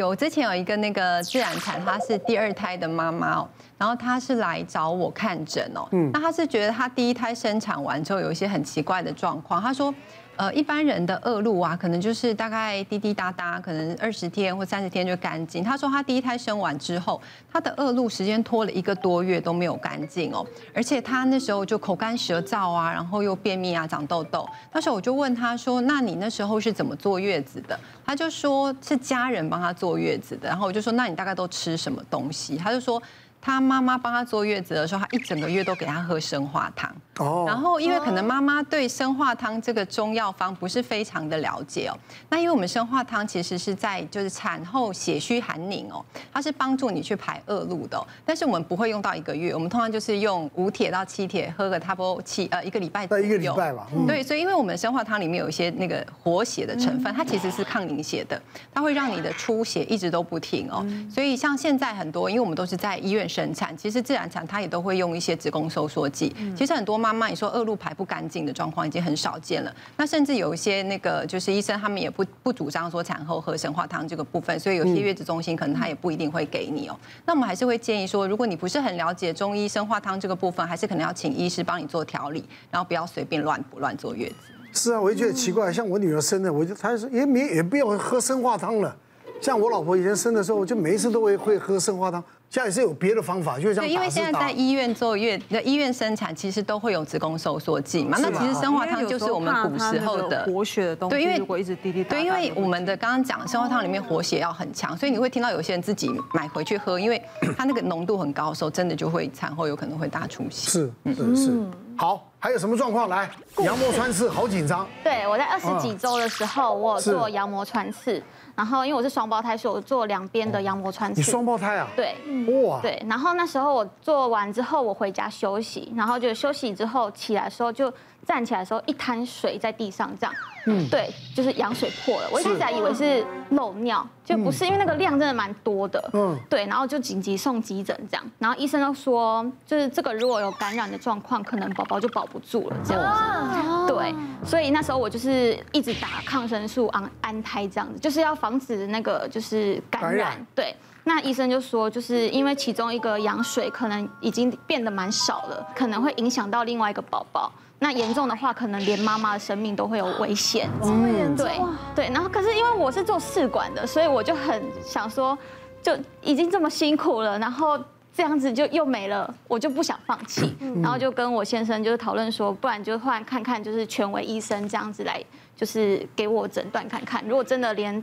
有之前有一个那个自然产，她是第二胎的妈妈哦，然后她是来找我看诊哦，嗯，那她是觉得她第一胎生产完之后有一些很奇怪的状况，她说。呃，一般人的恶露啊，可能就是大概滴滴答答，可能二十天或三十天就干净。他说他第一胎生完之后，他的恶露时间拖了一个多月都没有干净哦，而且他那时候就口干舌燥啊，然后又便秘啊，长痘痘。那时候我就问他说：“那你那时候是怎么坐月子的？”他就说是家人帮他坐月子的。然后我就说：“那你大概都吃什么东西？”他就说。他妈妈帮他坐月子的时候，他一整个月都给他喝生化汤。哦。然后因为可能妈妈对生化汤这个中药方不是非常的了解哦。那因为我们生化汤其实是在就是产后血虚寒凝哦，它是帮助你去排恶露的。但是我们不会用到一个月，我们通常就是用五铁到七铁，喝个差不多七呃一个礼拜左右。一个礼拜吧。对，所以因为我们生化汤里面有一些那个活血的成分，它其实是抗凝血的，它会让你的出血一直都不停哦。所以像现在很多，因为我们都是在医院生产，其实自然产它也都会用一些子宫收缩剂。其实很多妈妈你说恶露排不干净的状况已经很少见了。那甚至有一些那个就是医生他们也不不主张说产后喝生化汤这个部分，所以有些月子中心可能他也不一定会给你哦。那我们还是会建议说，如果你不是很了解中医生化汤这个部分，还是可能要请医师帮你做调理，然后不要随便乱补乱坐月子。是啊，我也觉得奇怪，像我女儿生的，我就她说也没也不要喝生化汤了。像我老婆以前生的时候，就每一次都会会喝生化汤。现在是有别的方法，就是像因为现在在医院做月，的医院生产，其实都会有子宫收缩剂嘛。那其实生化汤就是我们古时候的活血的东西。对，因为如果一直滴滴答答，对，因为我们的刚刚讲生化汤里面活血要很强，所以你会听到有些人自己买回去喝，因为它那个浓度很高的时候，真的就会产后有可能会大出血。是是是。好，还有什么状况？来，羊膜穿刺好紧张。对，我在二十几周的时候，我有做羊膜穿刺。然后因为我是双胞胎，所以我做两边的羊膜穿刺。你双胞胎啊？对，哇，对。然后那时候我做完之后，我回家休息，然后就休息之后起来的时候就。站起来的时候，一滩水在地上，这样，嗯，对，就是羊水破了。我一开始还以为是漏尿，就不是，因为那个量真的蛮多的，嗯，对，然后就紧急送急诊这样，然后医生都说，就是这个如果有感染的状况，可能宝宝就保不住了这样子，对，所以那时候我就是一直打抗生素安安胎这样子，就是要防止那个就是感染，对。那医生就说，就是因为其中一个羊水可能已经变得蛮少了，可能会影响到另外一个宝宝。那严重的话，可能连妈妈的生命都会有危险。这么严重？对对。然后，可是因为我是做试管的，所以我就很想说，就已经这么辛苦了，然后这样子就又没了，我就不想放弃。然后就跟我先生就是讨论说，不然就换看看，就是权威医生这样子来，就是给我诊断看看。如果真的连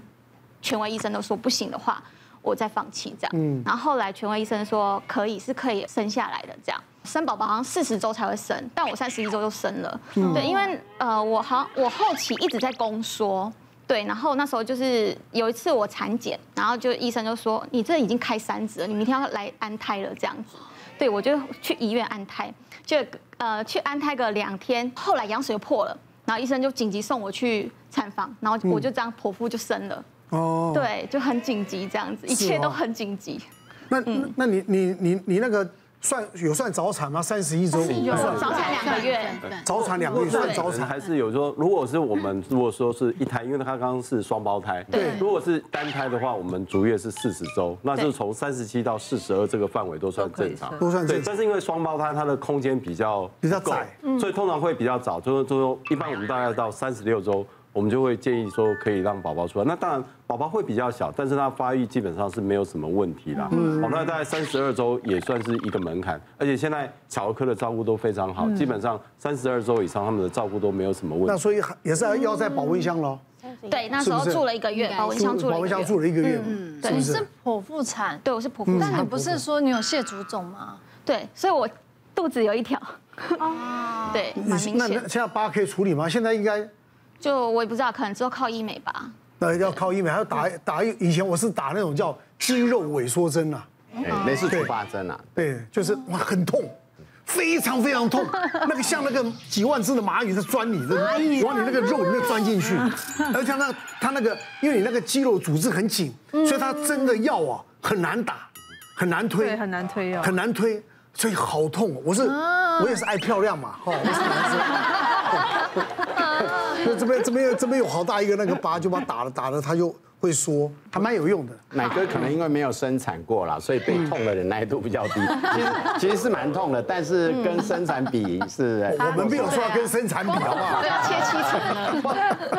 权威医生都说不行的话，我再放弃这样。嗯。然后后来权威医生说可以，是可以生下来的这样。生宝宝好像四十周才会生，但我三十一周就生了。对，因为呃，我好像我后期一直在宫缩，对，然后那时候就是有一次我产检，然后就医生就说你这已经开三指了，你明天要来安胎了这样子。对，我就去医院安胎，就呃去安胎个两天，后来羊水破了，然后医生就紧急送我去产房，然后我就这样剖腹就生了。哦，对，就很紧急这样子，一切都很紧急。那那你你你你那个。算有算早产吗？三十一周有早产两个月，早产两个月算早产还是有说，如果是我们如果说是一胎，因为他刚刚是双胞胎，对，如果是单胎的话，我们足月是四十周，那就是从三十七到四十二这个范围都算正常，都算正常。但是因为双胞胎它的空间比较比较窄，所以通常会比较早，就是就说一般我们大概到三十六周。我们就会建议说可以让宝宝出来，那当然宝宝会比较小，但是他发育基本上是没有什么问题啦。嗯，好，那大概三十二周也算是一个门槛，而且现在小儿科的照顾都非常好，基本上三十二周以上他们的照顾都没有什么问题。那所以也是要在保温箱喽？对，那时候住了一个月，保温箱住了一个月。保温箱住了一个月。嗯，对，你是剖腹产？对，我是剖腹产。但你不是说你有蟹足肿吗？对，所以我肚子有一条。哦。对，蛮明显。那现在疤可以处理吗？现在应该。就我也不知道，可能只有靠医美吧。那，要靠医美，还要打打。以前我是打那种叫肌肉萎缩针啊，类似淋巴针啊。对，就是哇，很痛，非常非常痛，那个像那个几万只的蚂蚁在钻你，的往你那个肉里面钻进去。而且那它那个，因为你那个肌肉组织很紧，所以它针的药啊很难打，很难推，很难推药，很难推，所以好痛。我是我也是爱漂亮嘛，哈，我是男生。就这边这边这边有好大一个那个疤，就把它打了打了，它就会缩，还蛮有用的。奶哥可能因为没有生产过啦，所以被痛的忍耐度比较低。其实其实是蛮痛的，但是跟生产比是。我们没有说要跟生产比，好不好？要切七成了。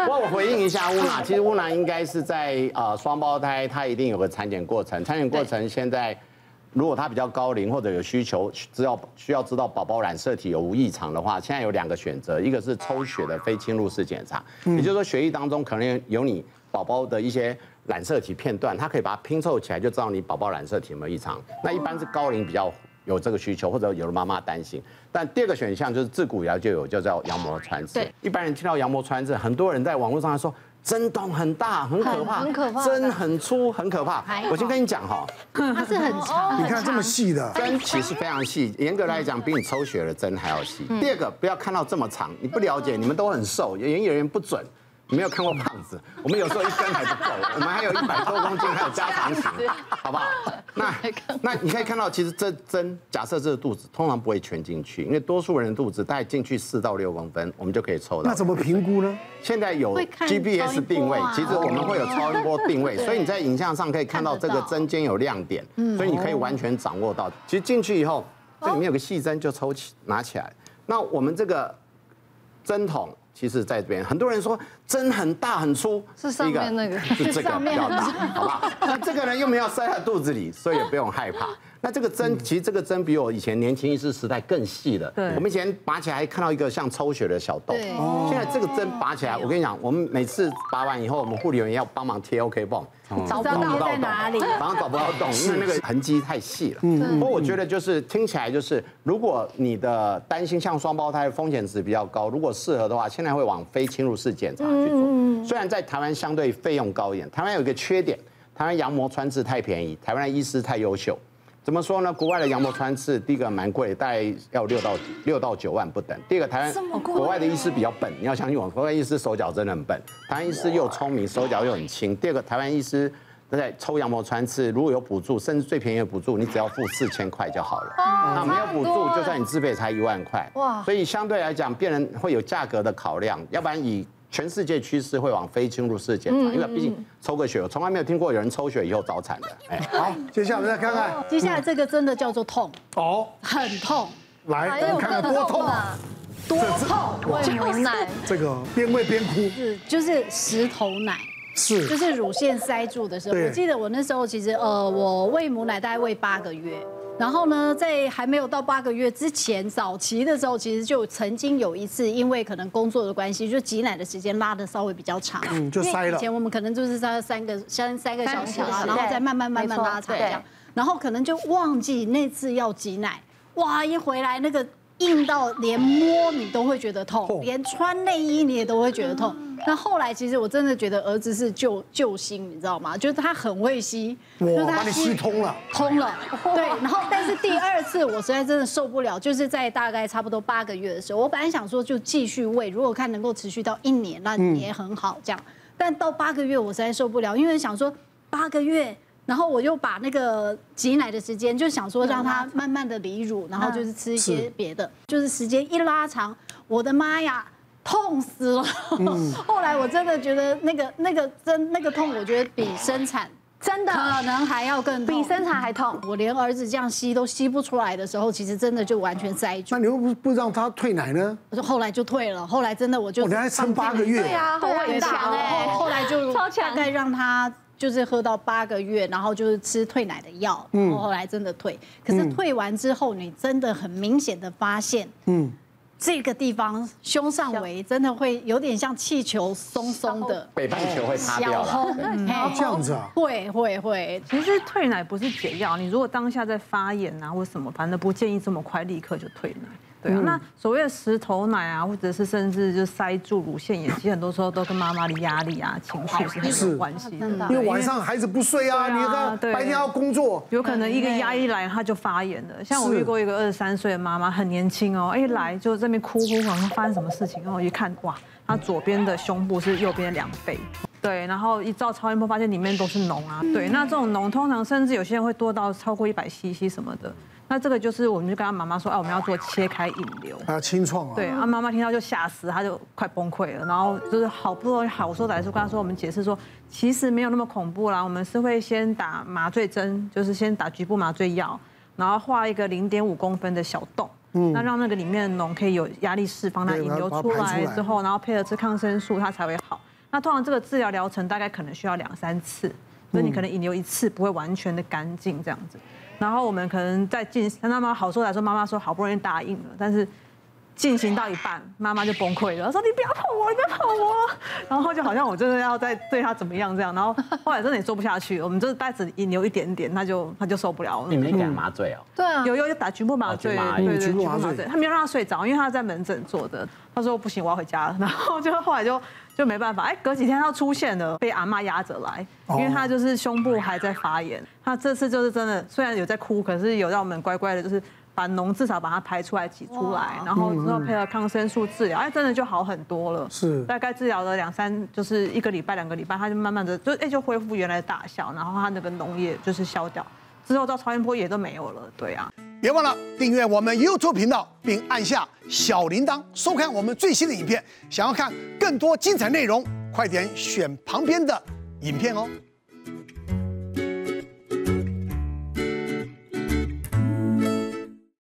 不过我回应一下乌娜，其实乌娜应该是在呃双胞胎，她一定有个产检过程，产检过程现在。如果他比较高龄或者有需求，只要需要知道宝宝染色体有无异常的话，现在有两个选择，一个是抽血的非侵入式检查，也就是说血液当中可能有你宝宝的一些染色体片段，它可以把它拼凑起来，就知道你宝宝染色体有没有异常。那一般是高龄比较有这个需求，或者有的妈妈担心。但第二个选项就是自古以来就有，就叫羊膜穿刺。一般人听到羊膜穿刺，很多人在网络上说。针筒很大，很可怕，很可怕，针很粗，很可怕。我先跟你讲哈，它是很长，你看这么细的针，其实非常细，严格来讲比你抽血的针还要细。第二个，不要看到这么长，你不了解，你们都很瘦，有人有人不准。没有看过胖子，我们有时候一根还不够，我们还有一百多公斤，还有加长型，好不好？那 那你可以看到，其实这针假设这个肚子通常不会全进去，因为多数人的肚子大概进去四到六公分，我们就可以抽到。那怎么评估呢？现在有 GPS 定位，其实我们会有超音波定位，所以你在影像上可以看到这个针尖有亮点，所以你可以完全掌握到。其实进去以后，这里面有个细针就抽起拿起来，那我们这个针筒。其实在这边，很多人说针很大很粗，是上面那个，是这个比较大，好不好？那这个呢又没有塞在肚子里，所以也不用害怕。那这个针，其实这个针比我以前年轻医师时代更细了。对，我们以前拔起来还看到一个像抽血的小洞。对，现在这个针拔起来，我跟你讲，我们每次拔完以后，我们护理人员要帮忙贴 OK 绷，找不到在哪里，反正找不到洞，因为那个痕迹太细了。嗯，不过我觉得就是听起来就是，如果你的担心像双胞胎风险值比较高，如果适合的话，现在会往非侵入式检查去做。虽然在台湾相对费用高一点，台湾有一个缺点，台湾羊膜穿刺太便宜，台湾的医师太优秀。怎么说呢？国外的羊膜穿刺，第一个蛮贵，大概要六到六到九万不等。第二个，台湾国外的医师比较笨，你要相信我，国外医师手脚真的很笨。台湾医师又聪明，手脚又很轻。第二个，台湾医师在抽羊膜穿刺，如果有补助，甚至最便宜的补助，你只要付四千块就好了。那没有补助，就算你自费才一万块。哇！所以相对来讲，病人会有价格的考量，要不然以。全世界趋势会往非侵入式检查，因为毕竟抽个血，我从来没有听过有人抽血以后早产的。哎，好，接下来我们再看看，接下来这个真的叫做痛哦，很痛，来，我们看看多痛啊，多痛，喂牛奶，这个边喂边哭，是就是石头奶，是。就是乳腺塞住的时候，我记得我那时候其实呃，我喂母奶大概喂八个月。然后呢，在还没有到八个月之前，早期的时候，其实就曾经有一次，因为可能工作的关系，就挤奶的时间拉的稍微比较长，嗯，就塞了。以前我们可能就是在三个三三个小时啊，然后再慢慢慢慢拉长这样，然后可能就忘记那次要挤奶，哇，一回来那个。硬到连摸你都会觉得痛，连穿内衣你也都会觉得痛。那后来其实我真的觉得儿子是救救星，你知道吗？就是他很会吸，就是他吸通了，通了。对，然后但是第二次我实在真的受不了，就是在大概差不多八个月的时候，我本来想说就继续喂，如果看能够持续到一年，那也很好这样。但到八个月我实在受不了，因为想说八个月。然后我就把那个挤奶的时间，就想说让他慢慢的离乳，然后就是吃一些别的，就是时间一拉长，我的妈呀，痛死了！后来我真的觉得那个那个真那个痛，我觉得比生产真的可能还要更比生产还痛。我连儿子这样吸都吸不出来的时候，其实真的就完全塞住。那你又不不让他退奶呢？我说后来就退了，后来真的我就我还撑八个月，对啊，后来很强哎，后来就大概让他。就是喝到八个月，然后就是吃退奶的药，然后后来真的退。可是退完之后，你真的很明显的发现，嗯，这个地方胸上围真的会有点像气球松松的，北半球会塌掉了。这样子啊？会会会。其实退奶不是解药，你如果当下在发炎啊或什么，反正不建议这么快立刻就退奶。对啊，那所谓的石头奶啊，或者是甚至就塞住乳腺炎，其实很多时候都跟妈妈的压力啊、情绪是很有关系的。因为晚上孩子不睡啊，你看白天要工作，有可能一个压力来，他就发炎了。像我遇过一个二十三岁的妈妈，很年轻哦，一来就这边哭哭，好像发生什么事情，然后我一看，哇，她左边的胸部是右边的两倍，对，然后一照超音波发现里面都是脓啊，对，那这种脓通常甚至有些人会多到超过一百 CC 什么的。那这个就是我们就跟他妈妈说，哎，我们要做切开引流啊，清创啊。对，啊，妈妈听到就吓死，她就快崩溃了。然后就是好不容易好说歹说跟她说，我们解释说，其实没有那么恐怖啦，我们是会先打麻醉针，就是先打局部麻醉药，然后画一个零点五公分的小洞，嗯，那让那个里面的脓可以有压力释放，那引流出来之后，然后配合吃抗生素，它才会好。那通常这个治疗疗程大概可能需要两三次，所以你可能引流一次不会完全的干净这样子。然后我们可能在进，那妈妈好说来说，妈妈说好不容易答应了，但是进行到一半，妈妈就崩溃了，说你不要碰我，你不要碰我。然后就好像我真的要再对他怎么样这样，然后 后来真的也做不下去，我们就是袋子引流一点点，他就他就受不了了。你没给他麻醉哦？对啊，有有有打局部麻醉，对对局部麻醉，他没有让他睡着，因为他在门诊做的。他说不行，我要回家了。然后就后来就。就没办法，哎，隔几天他出现了，被阿妈压着来，因为他就是胸部还在发炎。他这次就是真的，虽然有在哭，可是有让我们乖乖的，就是把脓至少把它排出来、挤出来，然后之后配合抗生素治疗，哎，真的就好很多了。是，大概治疗了两三，就是一个礼拜、两个礼拜，它就慢慢的就哎就恢复原来的大小，然后它那个脓液就是消掉，之后到超音波也都没有了。对啊。别忘了订阅我们 YouTube 频道，并按下小铃铛，收看我们最新的影片。想要看更多精彩内容，快点选旁边的影片哦。